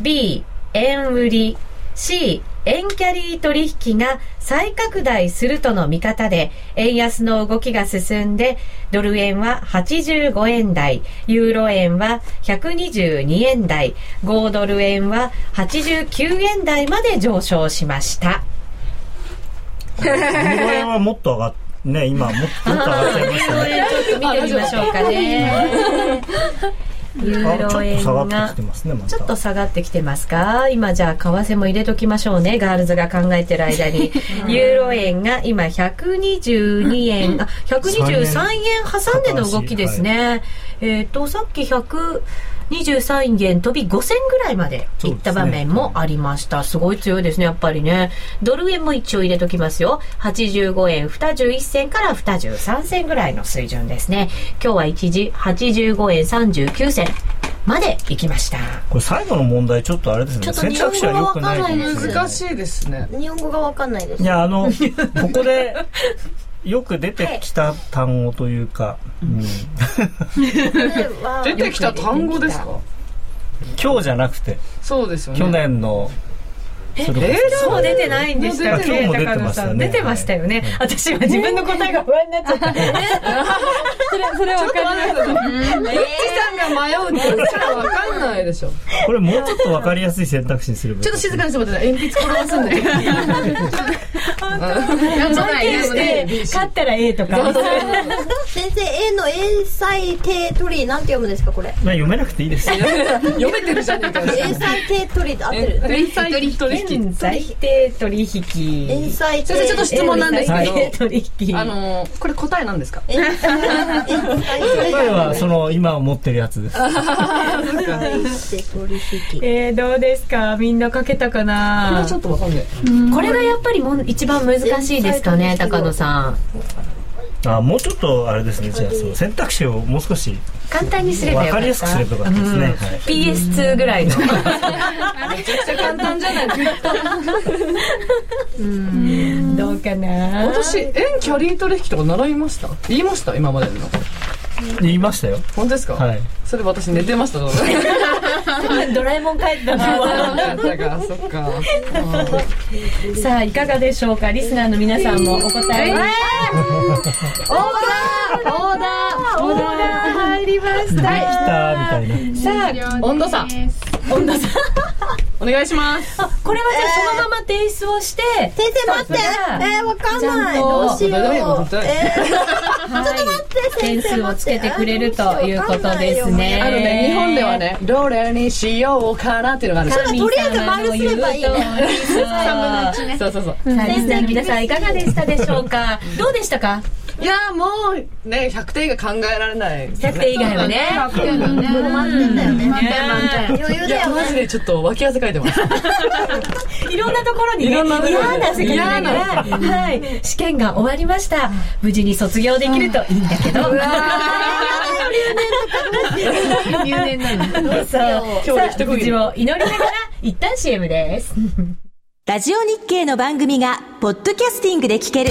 B、円売り。C、円キャリー取引が再拡大するとの見方で、円安の動きが進んで、ドル円は85円台、ユーロ円は122円台、5ドル円は89円台まで上昇しました。ユーロ円はもっと上がっね今もっともっと上がっちゃいましたねちょっと見てみましょうかね。ユーロあちょっと円が下がってきてますねまたちょっと下がってきてますか？今じゃあ為替も入れときましょうね。ガールズが考えてる間に。ユーロ円が今122円、あ、123円挟んでの動きですね。えっ、と、さっき123円飛び5銭ぐらいまでいった場面もありました。すごい強いですね、やっぱりね。ドル円も一応入れときますよ。85円21銭から23銭ぐらいの水準ですね。今日は一時85円39銭まで行きました。これ最後の問題ちょっとあれですねちょっと選択肢は良くないかもしれない難しいですね日本語がわかんないですい。やあのここでよく出てきた単語というか、うん、出てきた単語ですか？今日じゃなくてそうですよね。去年のそれこそえ今日出てないんでしたっけあ今日も出て高野さん。ましたね。出てましたよね。私は自分の答えが不安になっちゃった。それそれわかりますミッチさんが迷うってうちらわかんないでしょ。これもうちょっと分かりやすい選択肢にすればいい。ちょっと静かにしてもらって鉛筆転がすんで。じゃんけんして、勝ったら A とか。先生、A の英才低取り、なんて読むんですか、これ。まあ読めなくていいですよ。読めてるじゃねえかよ。英才低取りって合ってる連載取引現在定取引。英才低先生ちょっと質問なんですけど取引。あのーこれ答えなんですか答えはその今思ってるやつです取引。えー、どうですかみんな書けたかこれなちょっとわかんないこれがやっぱりもん一番難しいですかね、高野さん。あもうちょっとあれですねじゃあそう選択肢をもう少し簡単にすればよかった。りやすくすればよかったですね、はい。PS2 ぐらいの。めちゃくちゃ簡単じゃないどうかな。私円キャリー取引とか習いました？言いました？今までの言いましたよ。本当ですか？はい。それ私寝てました。どうぞドラえもん帰ったのだからそっか。さあいかがでしょうか？リスナーの皆さんもお答え、オーダー。オーダー。オーダー。入りました。できたみたいな。さあ温度差温度差お願いします。あこれはじゃあそのまま提出をして先生待って。えー、わかんない。どうしよう。えー、ちょっと待って。点数をつけてくれるということですね。あのね日本ではねどれにしようかなっていうのがある。んですよとりあえず丸すればいいね。そうそうそう。先生皆さんいかがでしたでしょうか？どうでしたか？いやもうね100点以外考えられない。100点以外はね。100点だね満点だよね。満点満点余裕だよマジでちょっと脇汗かいてます。いろんなところにね嫌な世界ながらはい。試験が終わりました。無事に卒業できるといいんだけど。留年なのそう。さあ無事を祈りながら一旦 CM です。ラジオ日経の番組がポッドキャスティングで聞ける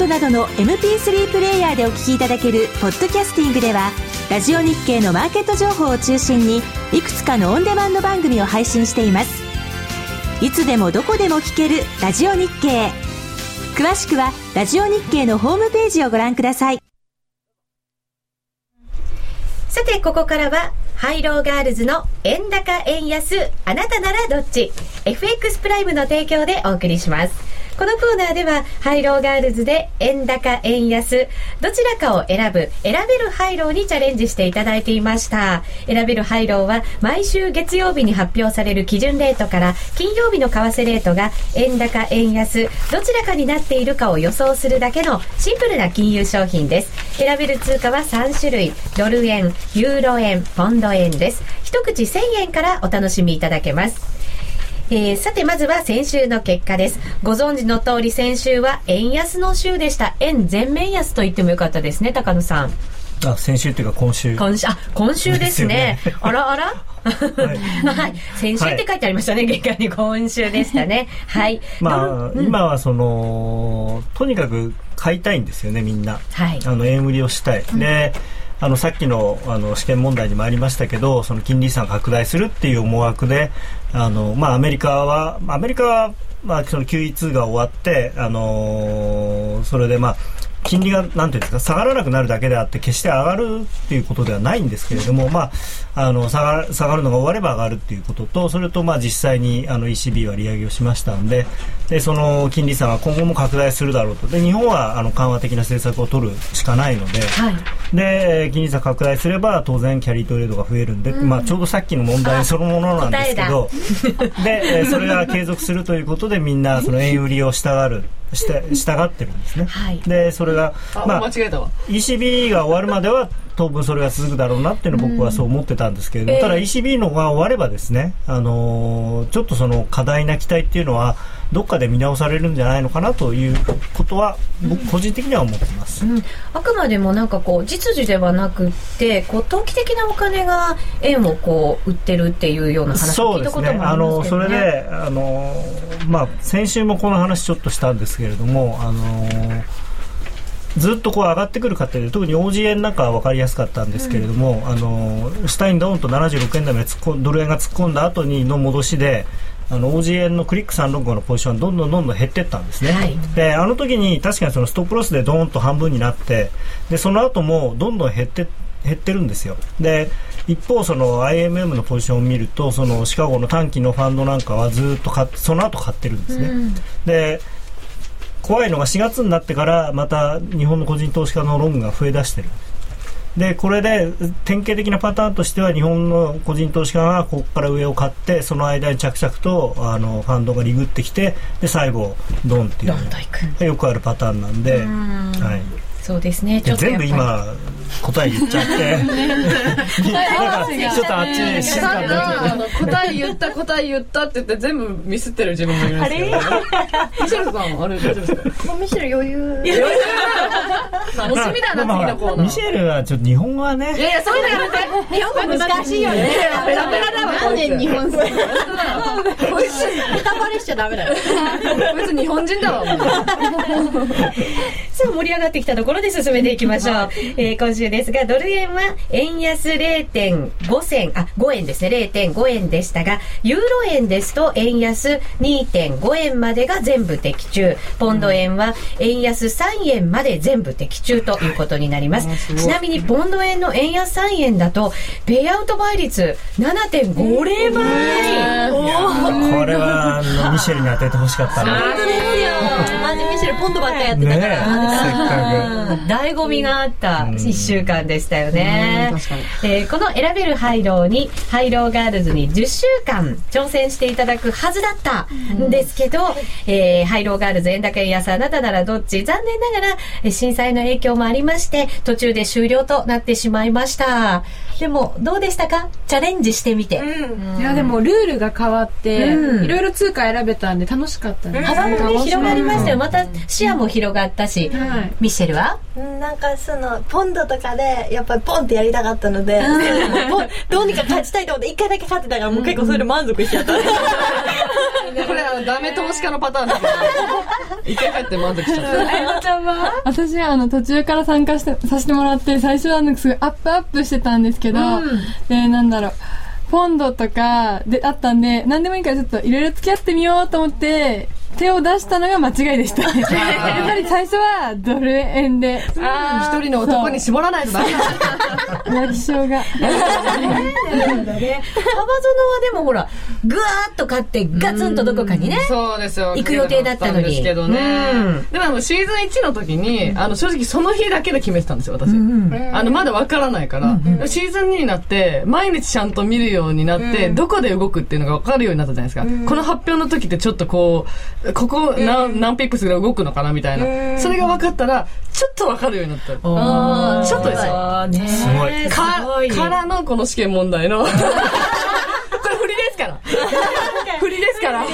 iPod などの MP3 プレイヤーでお聞きいただけるポッドキャスティングではラジオ日経のマーケット情報を中心にいくつかのオンデマンド番組を配信しています。いつでもどこでも聞けるラジオ日経。詳しくはラジオ日経のホームページをご覧ください。さてここからは HIGH・LOW ガールズの円高円安あなたならどっち？FX プライムの提供でお送りします。このコーナーでは、 HIGH・LOW ガールズで円高、円安、どちらかを選ぶ、選べる HIGH・LOW にチャレンジしていただいていました。選べる HIGH・LOW は、毎週月曜日に発表される基準レートから、金曜日の為替レートが、円高、円安、どちらかになっているかを予想するだけのシンプルな金融商品です。選べる通貨は3種類、ドル円、ユーロ円、ポンド円です。一口1000円からお楽しみいただけます。えー、さてまずは先週の結果です。ご存知の通り先週は円安の週でした。円全面安と言ってもよかったですね、高野さん。あ先週っていうか今週。今週あ今週ですね。あらあら？はい、はい、先週って書いてありましたね、玄関に。今週でしたね。はい。まあ、う？ん、今はそのとにかく買いたいんですよねみんな、はい、あの円売りをしたい、で、あのさっきのあの試験問題にもありましたけどその金利差が拡大するっていう思惑であの、まあ、アメリカはアメリカは、まあ、その QE2 が終わって、あのー、それで、まあ、金利がなんていうんですか下がらなくなるだけであって決して上がるっていうことではないんですけれども、まあ、あの下が下がるのが終われば上がるっていうこととそれとまあ実際にあの ECB は利上げをしましたのででその金利差が今後も拡大するだろうと。で日本はあの緩和的な政策を取るしかないので,、はい、で金利差拡大すれば当然キャリートレードが増えるんで、うん、まあ、ちょうどさっきの問題そのものなんですけど でそれが継続するということでみんなその円売りをしたがる。して従ってるんですね、はい、でそれがまあ、間違えたわ。ECB が終わるまでは当分それが続くだろうなっていうの僕はそう思ってたんですけれども、うん、ただ ECB のが終わればですね、あのー、ちょっとその過大な期待っていうのはどっかで見直されるんじゃないのかなということは僕個人的には思ってます、うん、あくまでもなんかこう実需ではなくてこう投機的なお金が円をこう売ってるっていうような話を聞いたこともありますけど、ね、それであのまあ先週もこの話ちょっとしたんですけれどもあのずっとこう上がってくる過程で特に OG 円なんかは分かりやすかったんですけれども、うん、あの下にドーンと76円台まで突っ込ドル円が突っ込んだ後にの戻しであの OG 円のクリック365のポジションどんどんどんどん減っていったんですね、はい、であの時に確かにそのストップロスでドーンと半分になってでその後もどんどん減って減ってるんですよ。で一方その IMM のポジションを見るとそのシカゴの短期のファンドなんかはずっと買その後買ってるんですね、うん、で怖いのが4月になってからまた日本の個人投資家のロングが増えだしてる。でこれで典型的なパターンとしては日本の個人投資家がここから上を買ってその間に着々とあのファンドがリグってきてで最後ドンっていう。よくあるパターンなんで。はいそうですね。全部今答え言っちゃって。ちょっとあっちに静かになっ答え言った答え言ったって言って全部ミスってる自分もいるんですけど、ミシェルさんあれ大丈夫ですか？ミシェル余裕。余 裕楽しみだな次のコーナー。ミシェルはちょっと日本語はね。いやいやそういうのやめて。日本語難しいよね。ペラペラだ。わなんで日本語こいつネタバレしちゃダメだよこいつ日本人だわ。さあ盛り上がってきたところで進めていきましょう、えー、今週ですがドル円は円安0.5銭あ5円ですね。0.5円でしたがユーロ円ですと円安2.5円までが全部的中。ポンド円は円安3円まで全部的中ということになります。ちなみにポンド円の円安3円だとペイアウト倍率7.50倍。これはあのミシェルに当ててほしかったな。マジ ミシェルポンドばっかやってたから、ね、醍醐味があった1週間でしたよね、えー、この選べる HIGH・LOW に HIGH・LOW ガールズに10週間挑戦していただくはずだったん。ですけど、えー、 HIGH・LOW ガールズ円高円安あなたならどっち？残念ながら震災の影響もありまして途中で終了となってしまいました。でもどうでしたか？チャレンジしてみて、うん、いやでもルールが変わって、いろいろ通貨選べたんで楽しかったです、幅もね広がりましたよ。また視野も広がったし、はい、ミシェルは？なんかそのポンドとかでやっぱりポンってやりたかったので、どうにか勝ちたいと思って一回だけ勝ってたからもう結構それで満足しちゃった、これはダメ投資家のパターンだ。けど一回帰って満足しちゃった。私は？あの途中から参加してさせてもらって最初はなんかすごいアップアップしてたんですけど、うん、でなんだろうポンドとかであったんで何でもいいからちょっといろいろ付き合ってみようと思って手を出したのが間違いでした。やっぱり最初はドル円で。一人の男に絞らないとダメだ。泣き症が。なんだね。幅園はでもほら、ぐわーっと買ってガツンとどこかにね。そうですよ。行く予定だったのに。ですけどね。でもシーズン1の時に、あの正直その日だけで決めてたんですよ、私。あのまだわからないから。シーズン2になって、毎日ちゃんと見るようになって、どこで動くっていうのがわかるようになったじゃないですか。この発表の時ってちょっとこう、ここ何,、何ピップスが動くのかなみたいな。それが分かったら、ちょっと分かるようになった。ちょっとですよ。ね、すごい。か、からのこの試験問題の。これ振りですから。振りですから。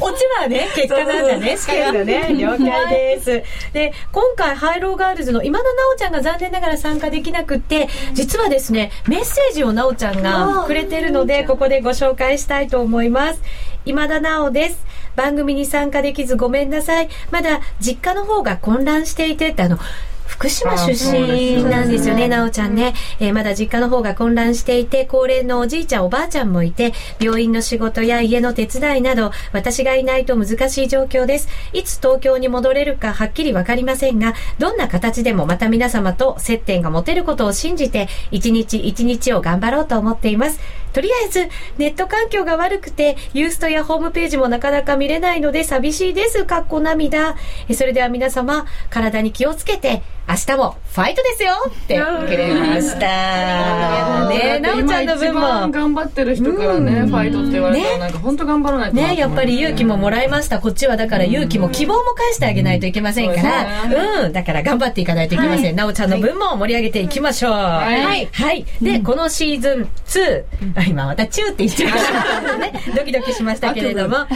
オチはね、結果なんだね、試験だね。了解です。で、今回、ハイローガールズの今田奈緒ちゃんが残念ながら参加できなくって、実はですね、メッセージを奈緒ちゃんがくれてるので、ここでご紹介したいと思います。今田奈緒です。番組に参加できずごめんなさい。まだ実家の方が混乱していてって、あの、福島出身なんですよね、なおちゃんね。えー、まだ実家の方が混乱していて、高齢のおじいちゃん、おばあちゃんもいて、病院の仕事や家の手伝いなど、私がいないと難しい状況です。いつ東京に戻れるかはっきりわかりませんが、どんな形でもまた皆様と接点が持てることを信じて、一日一日を頑張ろうと思っています。とりあえず、ネット環境が悪くて、ユーストやホームページもなかなか見れないので寂しいです。かっこ涙。それでは皆様、体に気をつけて、明日もファイトですよってくれました。ねなおちゃんの分も。頑張ってる人からね、ファイトって言われたら、なんか本当頑張らないとね、やっぱり勇気ももらいました。こっちはだから勇気も希望も返してあげないといけませんから、うん、だから頑張っていかないといけません。なおちゃんの分も盛り上げていきましょう。はい。はい。で、このシーズン2、今またチューって言っちゃいましたね。ドキドキしましたけれども、は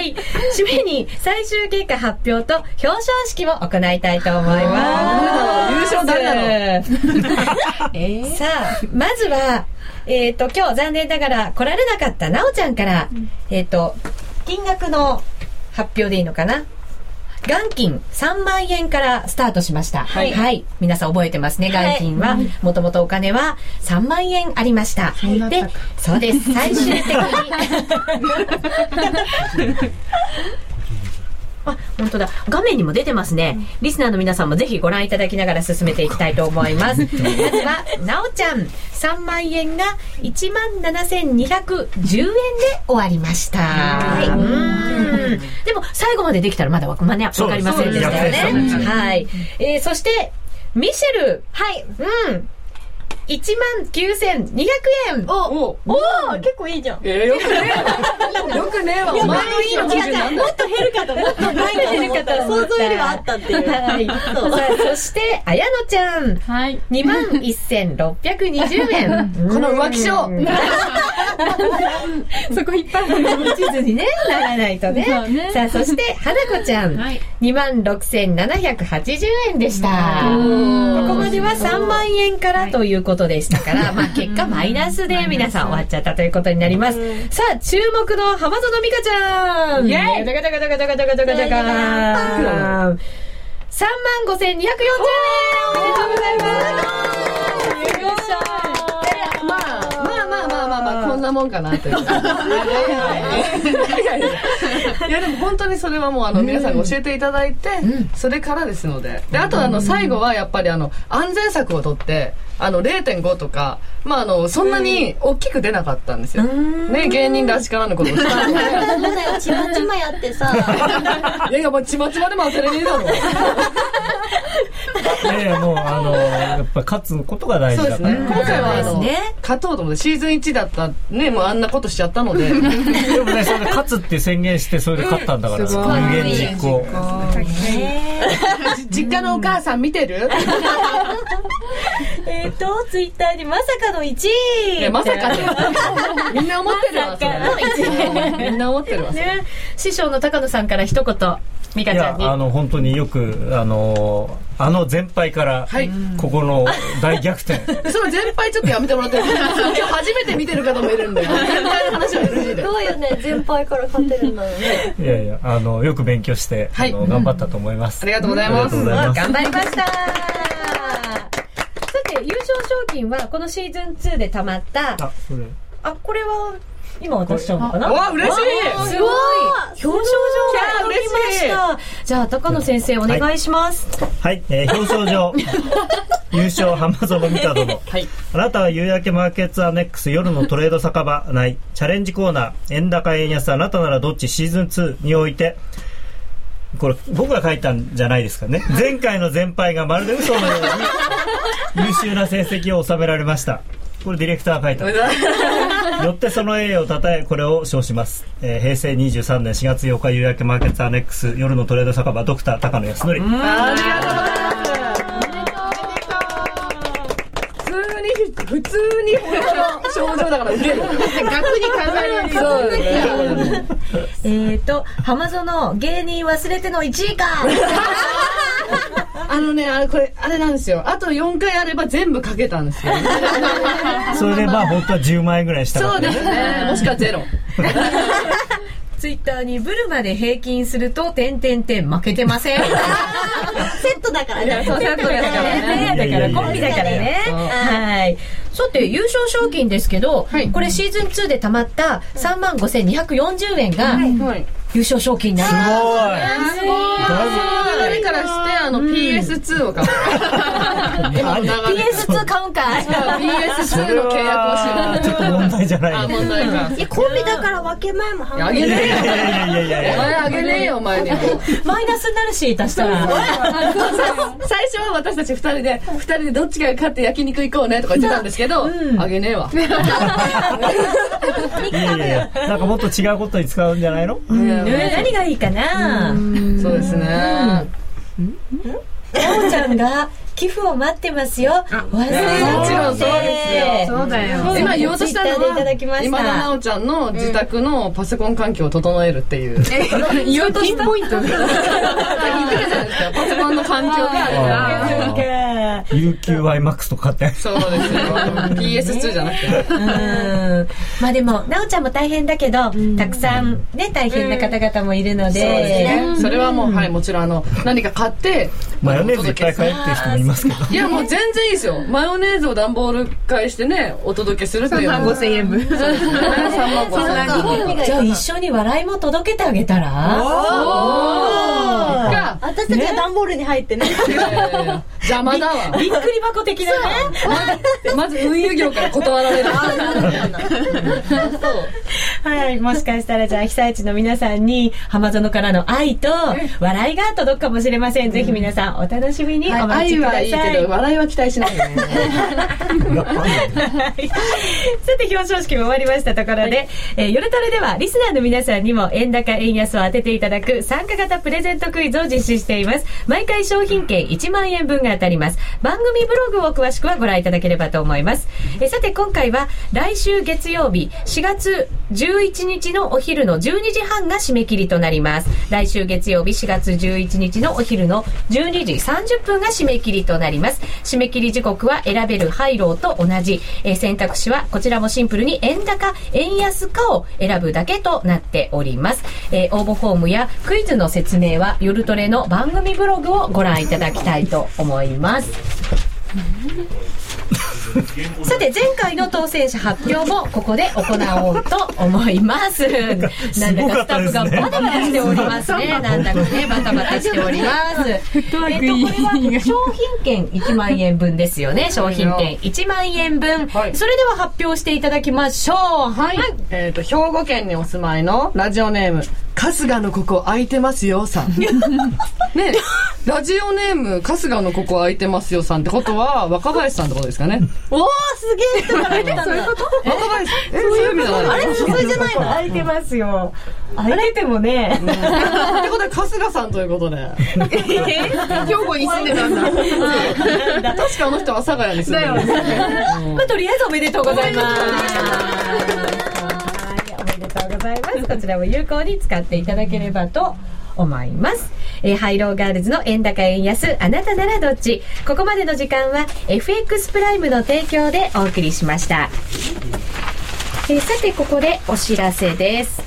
い。締めに最終結果発表と表彰式を行いたいと思います。優勝誰なのえー、さあ、まずは、えっ、ー、と、今日残念ながら来られなかったなおちゃんから、うん、えっ、と、金額の発表でいいのかな？元金3万円からスタートしました。はい。はい、皆さん覚えてますね。元金は、もともとお金は3万円ありました。で、そうです。最終的にあ、本当だ。画面にも出てますね。リスナーの皆さんもぜひご覧いただきながら進めていきたいと思います。まずは、なおちゃん、3万円が1万7210円で終わりました。はい。うんでも、最後までできたらまだわ、まね、わかりませんでしたよね。はい。えー、そして、ミシェル。はい。うん。1万9200円おおお結構いいじゃん。えー、よくね。よ くねねえわ。お前のいいの基準なんもっと減るかと、もっとないか減るかと、想像よりはあったっていう。はい。そして、あやのちゃん。はい。2万1620円。この浮気症。そこ引っ張る。地図にね、ならないとね。そうねさあ、そして、花子ちゃん。はい2万6780円でした。ここまでは3万円からということでしたから、まあ結果マイナスで皆さん終わっちゃったということになります。さあ、注目の浜園美香ちゃんイェイダカダカダカダカダカダカダカ3万5240円おめでとうございますよっしゃまあ、まあまあまあまあまあ、こんなもんかなという。いやでも本当にそれはもうあの皆さんが教えていただいて、それからですので。で、あとあの最後はやっぱりあの安全策を取って、あの0.5とか、まああの、そんなに大きく出なかったんですよ。ね、芸人らしからぬことをしたちまちまやってさ。いやいや、もうちまちまでも当たり前だろ。いやいやもうあのやっぱ勝つことが大事だから、今回はあの、そうですね。勝とうと思ってシーズン1だったね、もうあんなことしちゃったので。でもねそれで勝つって宣言してそれで勝ったんだから、すごい。有言実行実家のお母さん見てる？えっと、ツイッターにまさかの1位まさかね。みんな思ってるわ、それみんな思ってるわ。ね、師匠の高野さんから一言、美香いちゃんに。やあの本当によくあのあの全敗から、はい。ここの大逆転。その全敗ちょっとやめてもらっていい今日初めて見てる方もいるんで、全敗の話は NG で。どうよね、全敗から勝てるんだよね。いやいやあのよく勉強して、はい。あの頑張ったと思います、ありがとうございます。ありがとうございます。頑張りました。さて、優勝賞金はこのシーズン2で貯まった、あそれあ、これは、今渡しちゃうのかな？わ、嬉しい。すごい。表彰状。が届きました。じゃあ、高野先生お願いします。はい、えー表彰状。優勝浜園美香殿はい。あなたは夕焼けマーケッツアネックス夜のトレード酒場内チャレンジコーナー円高円安あなたならどっちシーズン2において。これ僕が書いたんじゃないですかね。前回の全敗がまるで嘘のように優秀な成績を収められました。これディレクターが書いた よってその栄誉をたたえこれを称します、えー平成23年4月8日夕焼けマーケッツアネックス夜のトレード酒場ドクター高野康則ありがとうございます。普通に、症状だから受ける。逆に考えるそうですね。えっと、浜園芸人忘れての1位かあのね、あれ、これ、あれなんですよ。あと4回あれば全部かけたんですよ。それでまあ本当は10万円ぐらいしたかそうですね。もしくはゼロ。ツイッターにブルマで平均すると、点点点負けてません。セットだからね。そうセットですからねねだからコンビだからね。はい。さて、優勝賞金ですけど、はいこれシーズン2で貯まった3万5240円がはい。優勝賞金になる。すごい流れからして、あの、PS2 を買う。今の流れ。PS2 買うんかい PS2 の契約をしよう。ちょっと問題じゃない問題か。いや、コンビだから分け前も半分。あげねえよ。いやいやいやいやいやいやお前あげねえよ、お前に。マイナスになるし、足したら。最初は私たち二人で、二人でどっちが勝って焼肉行こうねとか言ってたんですけど、あげねえわ。いやいやいやなんかもっと違うことに使うんじゃないの？ね。何がいいかな。そうですね。なおちゃん。が寄付を待ってますよ。もちろんそうですよ。そうだよ今言おうとしたのツイッターでいただきまは、した今田奈緒ちゃんの自宅のパソコン環境を整えるっていう。言おうとした？ポイント言ってるじゃないですか。パソコンの環境があるから。UQIMAX とかってそうですよ。PS2 じゃなくて。うんまあでも、なおちゃんも大変だけど、たくさんね、大変な方々もいるのそうですで、ね。それはもう、はい、もちろんあの、何か買って、マヨネーズいっぱい買えっていう人もいますけど。いや、もう全然いいですよ。マヨネーズを段ボール返してね、お届けするっていう。3の万5千円分。3万5千円じゃあ一緒に笑いも届けてあげたら？が私たちが段ボールに入ってね。邪魔だわ。びっくり箱的なね。まず運輸業から断られる。はいもしかしたらじゃあ被災地の皆さんに浜園からの愛と笑いが届くかもしれません。ぜひ皆さんお楽しみに。お待ちください、愛はいいけど笑いは期待しないよね。さて表彰式も終わりましたところで、はい、えー、夜トレではリスナーの皆さんにも円高円安を当てていただく参加型プレゼントクイズを実施しています。毎回商品券1万円分が当たります。番組ブログを詳しくはご覧いただければと思います、えー、さて今回は来週月曜日4月11日のお昼の12時半が締め切りとなります。来週月曜日4月11日のお昼の12時30分が締め切りとなります。締め切り時刻は選べるハイローと同じ、えー、選択肢はこちらもシンプルに円高円安かを選ぶだけとなっております、えー、応募フォームやクイズの説明は夜トレの番組ブログをご覧いただきたいと思います。さて前回の当選者発表もここで行おうと思います。なんだかスタッフがバタバタしておりますね。なんだかねバタバタしております。えっとこれは商品券1万円分ですよね。商品券1万円分、はい、それでは発表していただきましょう。はい、はい、えっ、ー、と兵庫県にお住まいのラジオネーム春日のここ空いてますよさん。ねラジオネーム春日のここ空いてますよさんってことは若林さんってことですかね。おおすげえ人から来た そういうこと？若林えそういう意味じゃないあれそれじゃないの？空いてますよ。空いててもね。ってことは春日さんということで。兵庫に住んでたんだ。確かあの人は佐賀に住んでるんですね。まあとりあえずおめでとうございます。とうございます。こちらも有効に使っていただければと思います。えー、 HIGH・LOW ガールズの円高円安、あなたならどっちここまでの時間は FX プライムの提供でお送りしました。えー、さて、ここでお知らせです。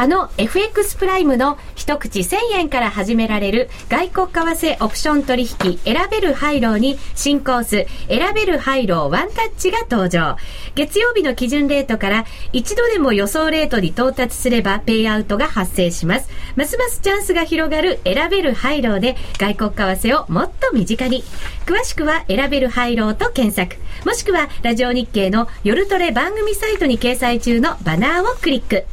あの FX プライムの一口1000円から始められる外国為替オプション取引選べる HIGH・LOW に新コース選べる HIGH・LOW ワンタッチが登場。月曜日の基準レートから一度でも予想レートに到達すればペイアウトが発生します。ますますチャンスが広がる選べる HIGH・LOW で外国為替をもっと身近に。詳しくは選べる HIGH・LOW と検索。もしくはラジオ日経の夜トレ番組サイトに掲載中のバナーをクリック。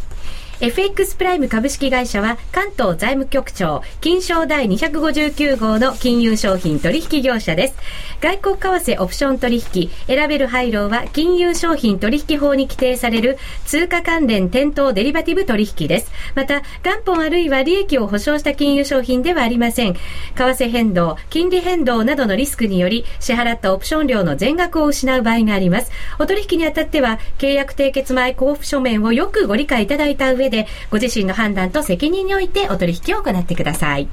FX プライム株式会社は関東財務局長金商第259号の金融商品取引業者です。外国為替オプション取引選べる HIGH・LOW は金融商品取引法に規定される通貨関連店頭デリバティブ取引です。また元本あるいは利益を保証した金融商品ではありません。為替変動、金利変動などのリスクにより支払ったオプション料の全額を失う場合があります。お取引にあたっては契約締結前交付書面をよくご理解いただいた上上で、ご自身の判断と責任においてお取引を行ってください。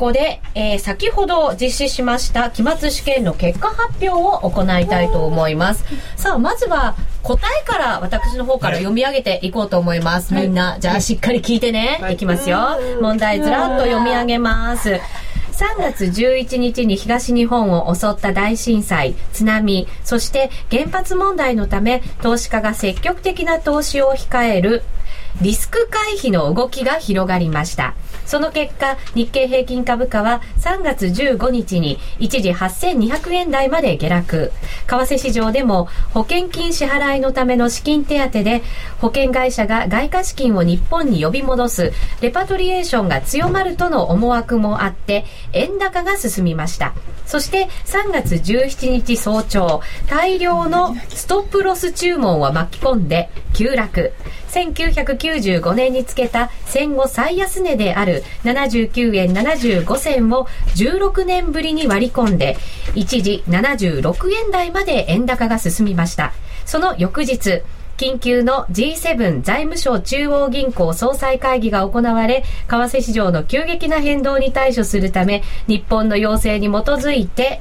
ここで、えー、先ほど実施しました期末試験の結果発表を行いたいと思います。さあ、まずは答えから私の方から読み上げていこうと思います。みんな、じゃあしっかり聞いてね。いきますよ。問題ずらっと読み上げます。3月11日に東日本を襲った大震災、津波、そして原発問題のため投資家が積極的な投資を控えるリスク回避の動きが広がりました。その結果、日経平均株価は3月15日に一時8200円台まで下落。為替市場でも保険金支払いのための資金手当で保険会社が外貨資金を日本に呼び戻すレパトリエーションが強まるとの思惑もあって円高が進みました。そして3月17日早朝、大量のストップロス注文を巻き込んで急落。1995年につけた戦後最安値である79円75銭を16年ぶりに割り込んで、一時76円台まで円高が進みました。その翌日、緊急の G7 財務省中央銀行総裁会議が行われ、為替市場の急激な変動に対処するため、日本の要請に基づいて、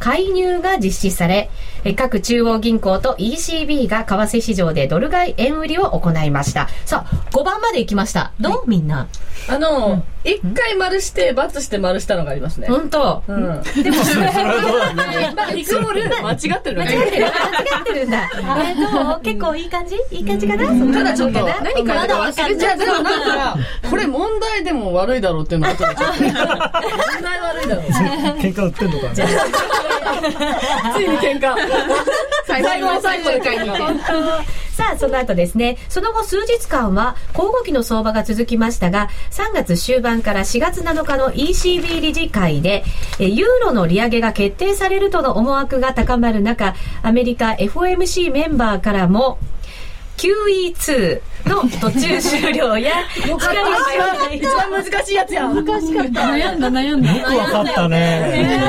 介入が実施され、各中央銀行と ECB が為替市場でドル買い円売りを行いました。さあ、5番まで行きました。どう、はい、みんな。あの、一、うん、回丸して、×して丸したのがありますね。本当。うん。でも、それはいつもルール間違ってる間違ってる。間違ってるんだ。えどう結構いい感じ？いい感じかな？ただちょっと、何か忘れちゃう。でもなんか、これ問題でも悪いだろうっていうのがちょっと。問題悪いだろう。喧嘩売ってんのかな？ついに喧嘩。最後の最後で買いに。さあ、その後ですね、その後数日間は交互期の相場が続きましたが、3月終盤から4月7日の ECB 理事会で、ユーロの利上げが決定されるとの思惑が高まる中、アメリカ FOMC メンバーからも、QE2 の途中終了や一番難しいやつや難しかった。悩んだ悩んだ。よくわかったね。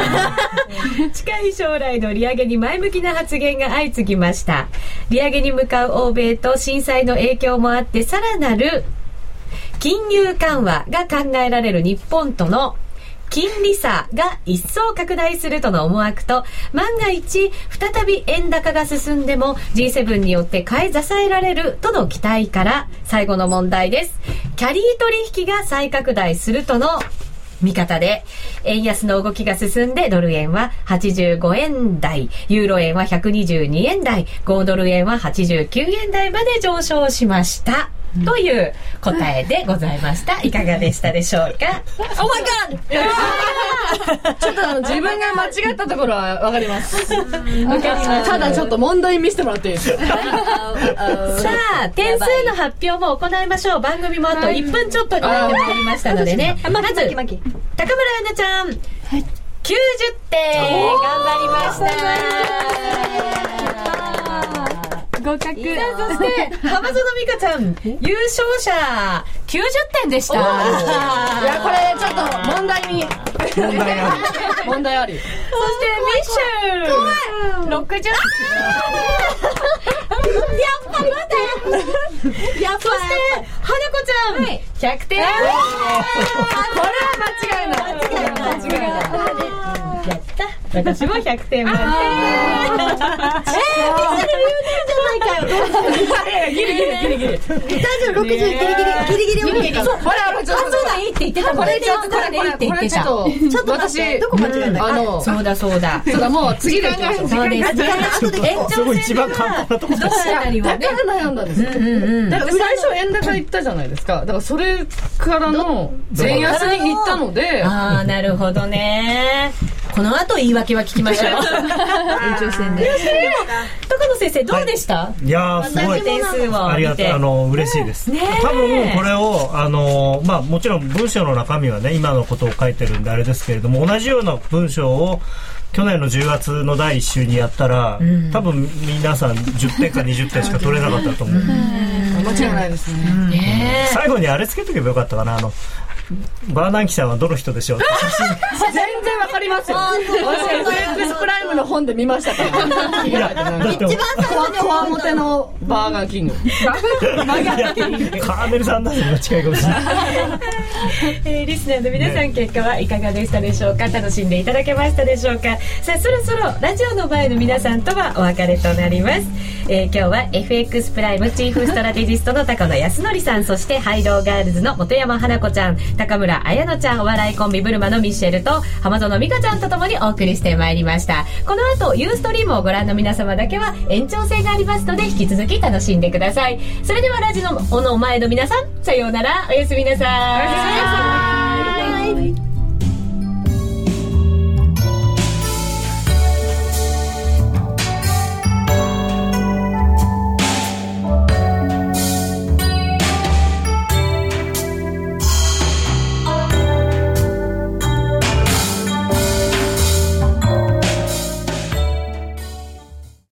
近い将来の利上げに前向きな発言が相次ぎました。利上げに向かう欧米と震災の影響もあってさらなる金融緩和が考えられる日本との金利差が一層拡大するとの思惑と、万が一、再び円高が進んでも G7 によって買い支えられるとの期待から、最後の問題です。キャリー取引が再拡大するとの見方で、円安の動きが進んで、ドル円は85円台、ユーロ円は122円台、5ドル円は89円台まで上昇しました。という答えでございました。いかがでしたでしょうか ?Oh my god! ちょっと自分が間違ったところはわかります。わかります。ただちょっと問題見せてもらっていいですか？さあ、点数の発表も行いましょう。番組もあと1分ちょっとになってまいりましたのでね。まず、高村アナちゃん。はい、90点頑張りました合格。そして、浜園美香ちゃん、優勝者、90点でした。いや、これ、ちょっと、問題に。問題あり。問題あり。そして、ミッシュル、60点。やっぱり来たやっぱそして、花子ちゃん、はい、100点。これは間違いない。間違いない。間違いない。やった。私も100点満点。えー、みんなで言うじゃないかよ。ギリギリギリギリ。大丈夫、60ギリギリ、ギリギリだ、いいって言ってたこれちょっと、これいいって言ってた。ちょっと私、どこ間違えたあの、そうだそうだ。そうだ、もう次でそうです。延長戦一番簡単なところだから悩んだんですよ。だから最初円高行ったじゃないですか。だからそれからの前安に行ったので。ああ、なるほどね。この後言い訳は聞きましょう。延長戦で。高野先生どうでした？いやすごい。点数をありがとう。あの、嬉しいです。多分これを、あの、まあもちろん文章の中身はね、今のことを書いてるんであれですけれども、同じような文章を去年の10月の第1週にやったら、うん、多分皆さん10点か20点しか取れなかったと思う。間違いないですね。最後にあれつけとけばよかったかな。あの、バーナンキさんはどの人でしょう？全然わかりますよ。私、FX プライムの本で見ましたから。一番最初にコアモテのバーガーキング。バーガーキング。カーネルさんだと間違いかもしれない。えー、リスナーの皆さん結果はいかがでしたでしょうか？楽しんでいただけましたでしょうか？さあ、そろそろラジオの前の皆さんとはお別れとなります。えー、今日は FX プライムチーフストラテジストの高野康則さん、そして HIGH・LOW ガールズの本山花子ちゃん、高村彩乃ちゃんお笑いコンビブルマのミッシェルと浜園美香ちゃんとともにお送りしてまいりました。この後 Ustream をご覧の皆様だけは延長戦がありますので引き続き楽しんでください。それではラジオの前の皆さんさようなら。おやすみなさい